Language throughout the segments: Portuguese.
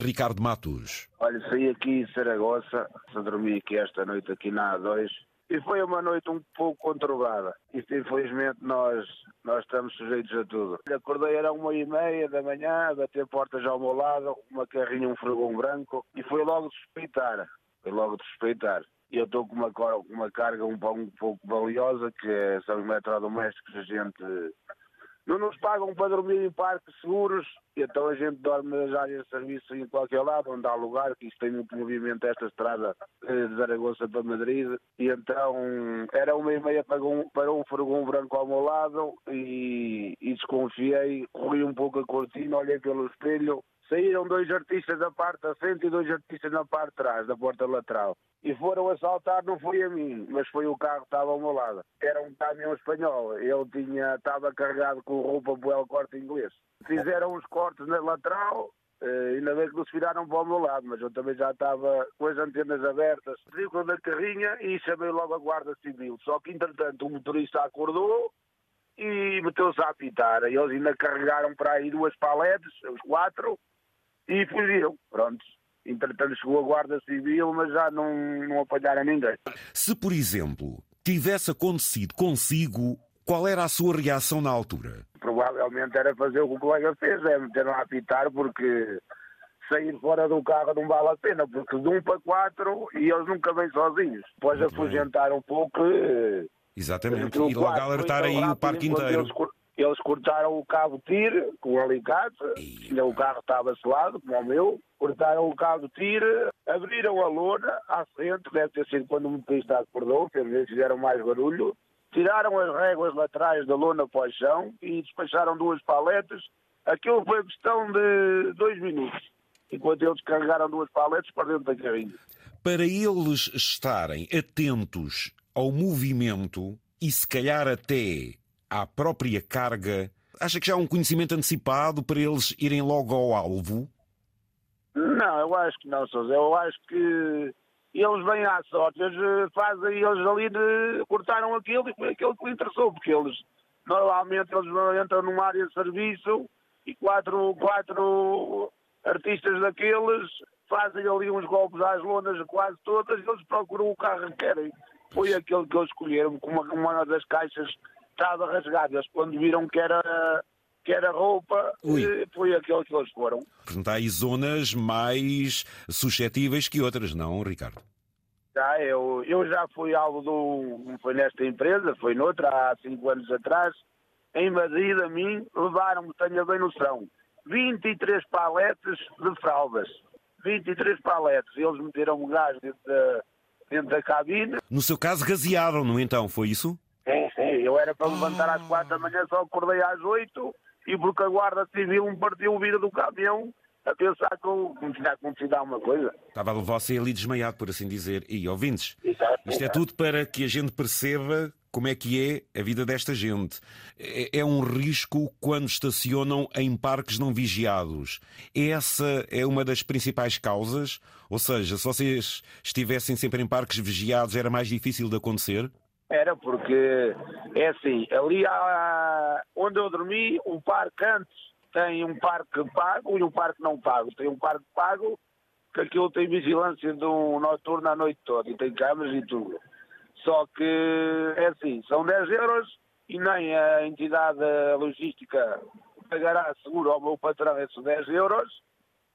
Ricardo Matos. Olha, saí aqui em Saragossa, dormi aqui esta noite aqui na A2 e foi uma noite um pouco conturbada. Isto, infelizmente, nós, nós estamos sujeitos a tudo. Acordei, era uma e meia da manhã, bater portas ao meu lado, uma carrinha, um fregão branco, e foi logo suspeitar. Foi logo suspeitar. E eu estou com uma, uma carga um, um pouco valiosa, que é, são eletrodomésticos, a gente não nos pagam para dormir em parques seguros, então a gente dorme nas áreas de serviço em qualquer lado, onde há lugar, que isto tem muito movimento esta estrada eh, de Zaragoza para Madrid, e então era uma e meia para um, para um furgão branco ao meu lado e, e desconfiei, corri um pouco a cortina, olhei pelo espelho, saíram dois artistas da parte da frente e dois artistas na parte de trás, da porta lateral e foram assaltar, não foi a mim, mas foi o carro que estava ao meu lado. Era um caminhão espanhol, ele tinha, estava carregado com roupa o corte inglês. Fizeram os cortes na lateral, Uh, ainda bem que não se viraram para o meu lado, mas eu também já estava com as antenas abertas. Ficam da carrinha e chamei logo a Guarda Civil. Só que, entretanto, o motorista acordou e meteu-se a apitar. Eles ainda carregaram para aí duas paletes, os quatro, e fugiram. Pronto. Entretanto, chegou a Guarda Civil, mas já não, não apanharam ninguém. Se, por exemplo, tivesse acontecido consigo, qual era a sua reação na altura? Provavelmente era fazer o que o colega fez, é meter a apitar, porque sair fora do carro não vale a pena, porque de um para quatro e eles nunca vêm sozinhos. Depois afugentar um pouco. Eh, Exatamente, e logo alertar aí o parque inteiro. Eles, eles cortaram o cabo tiro com o alicate, o carro estava selado, como o meu, cortaram o cabo de tiro, abriram a lona à frente, deve ter sido quando o motorista acordou, que eles fizeram mais barulho, tiraram as réguas laterais da lona para o chão e despacharam duas paletas. Aquilo foi questão de dois minutos, enquanto eles carregaram duas paletas para dentro da carrinha. Para eles estarem atentos ao movimento e se calhar até à própria carga, acha que já há um conhecimento antecipado para eles irem logo ao alvo? Não, eu acho que não, Sousa. Eu acho que eles vêm à sorte, eles eh, fazem, eles ali de, cortaram aquilo e foi aquilo que lhe interessou, porque eles normalmente eles entram numa área de serviço e quatro, quatro artistas daqueles fazem ali uns golpes às lonas quase todas, eles procuram o carro que querem. Foi aquele que eles escolheram, como uma das caixas estava rasgado. Eles quando viram que era que era roupa, Ui. Eh, foi aquele que eles foram. Portanto, há aí zonas mais suscetíveis que outras, não, Ricardo? Já, eu, eu já fui alvo do. Não foi nesta empresa, foi noutra, há cinco anos atrás. Em Madrid, a mim, levaram-me, tenho bem noção, 23 paletes de fraldas. 23 paletes. Eles meteram um gás dentro da, dentro da cabine. No seu caso, gasearam-no então, foi isso? Eu era para levantar às quatro da manhã, só acordei às oito e porque a Guarda Civil me partiu o vidro do caminhão a pensar que não tinha acontecido alguma coisa. Estava você ali desmaiado, por assim dizer. E, ouvintes, isto é tudo para que a gente perceba como é que é a vida desta gente. É, é um risco quando estacionam em parques não vigiados. Essa é uma das principais causas? Ou seja, se vocês estivessem sempre em parques vigiados, era mais difícil de acontecer? Era porque, é assim, ali há, onde eu dormi, o parque antes tem um parque pago e um parque não pago. Tem um parque pago que aquilo tem vigilância de um noturno a noite toda e tem câmaras e tudo. Só que, é assim, são 10 euros e nem a entidade logística pagará seguro ao meu patrão esses 10 euros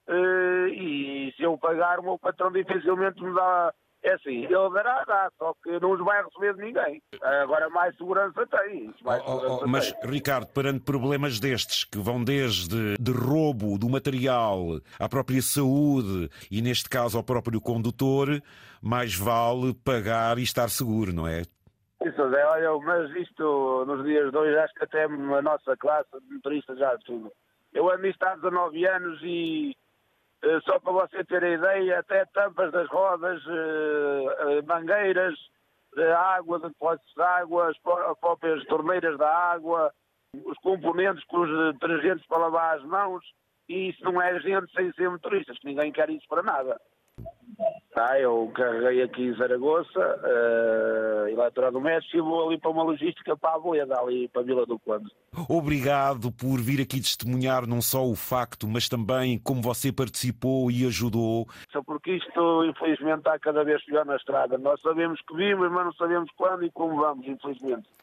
eh, e se eu pagar o meu patrão dificilmente me dá é assim, ele dará, dá, só que não os vai receber de ninguém. Agora mais segurança tem. Mais oh, oh, segurança oh, mas, tem. Ricardo, perante problemas destes, que vão desde de roubo do material à própria saúde e, neste caso, ao próprio condutor, mais vale pagar e estar seguro, não é? Isso, é, olha, mas isto, nos dias de hoje, acho que até a nossa classe de motoristas já tudo. Eu ando nisto há 19 anos e só para você ter a ideia, até tampas das rodas, eh, eh, mangueiras de água, de depósitos de água, as próprias torneiras da água, os componentes com os detergentes para lavar as mãos, e isso não é gente sem ser motoristas, que ninguém quer isso para nada. Ah, eu carreguei aqui em Zaragoza, uh, eletrodomésticos, e vou ali para uma logística para a Boeda, ali para a Vila do Conde. Obrigado por vir aqui testemunhar não só o facto, mas também como você participou e ajudou. Só porque isto, infelizmente, está cada vez pior na estrada. Nós sabemos que vimos, mas não sabemos quando e como vamos, infelizmente.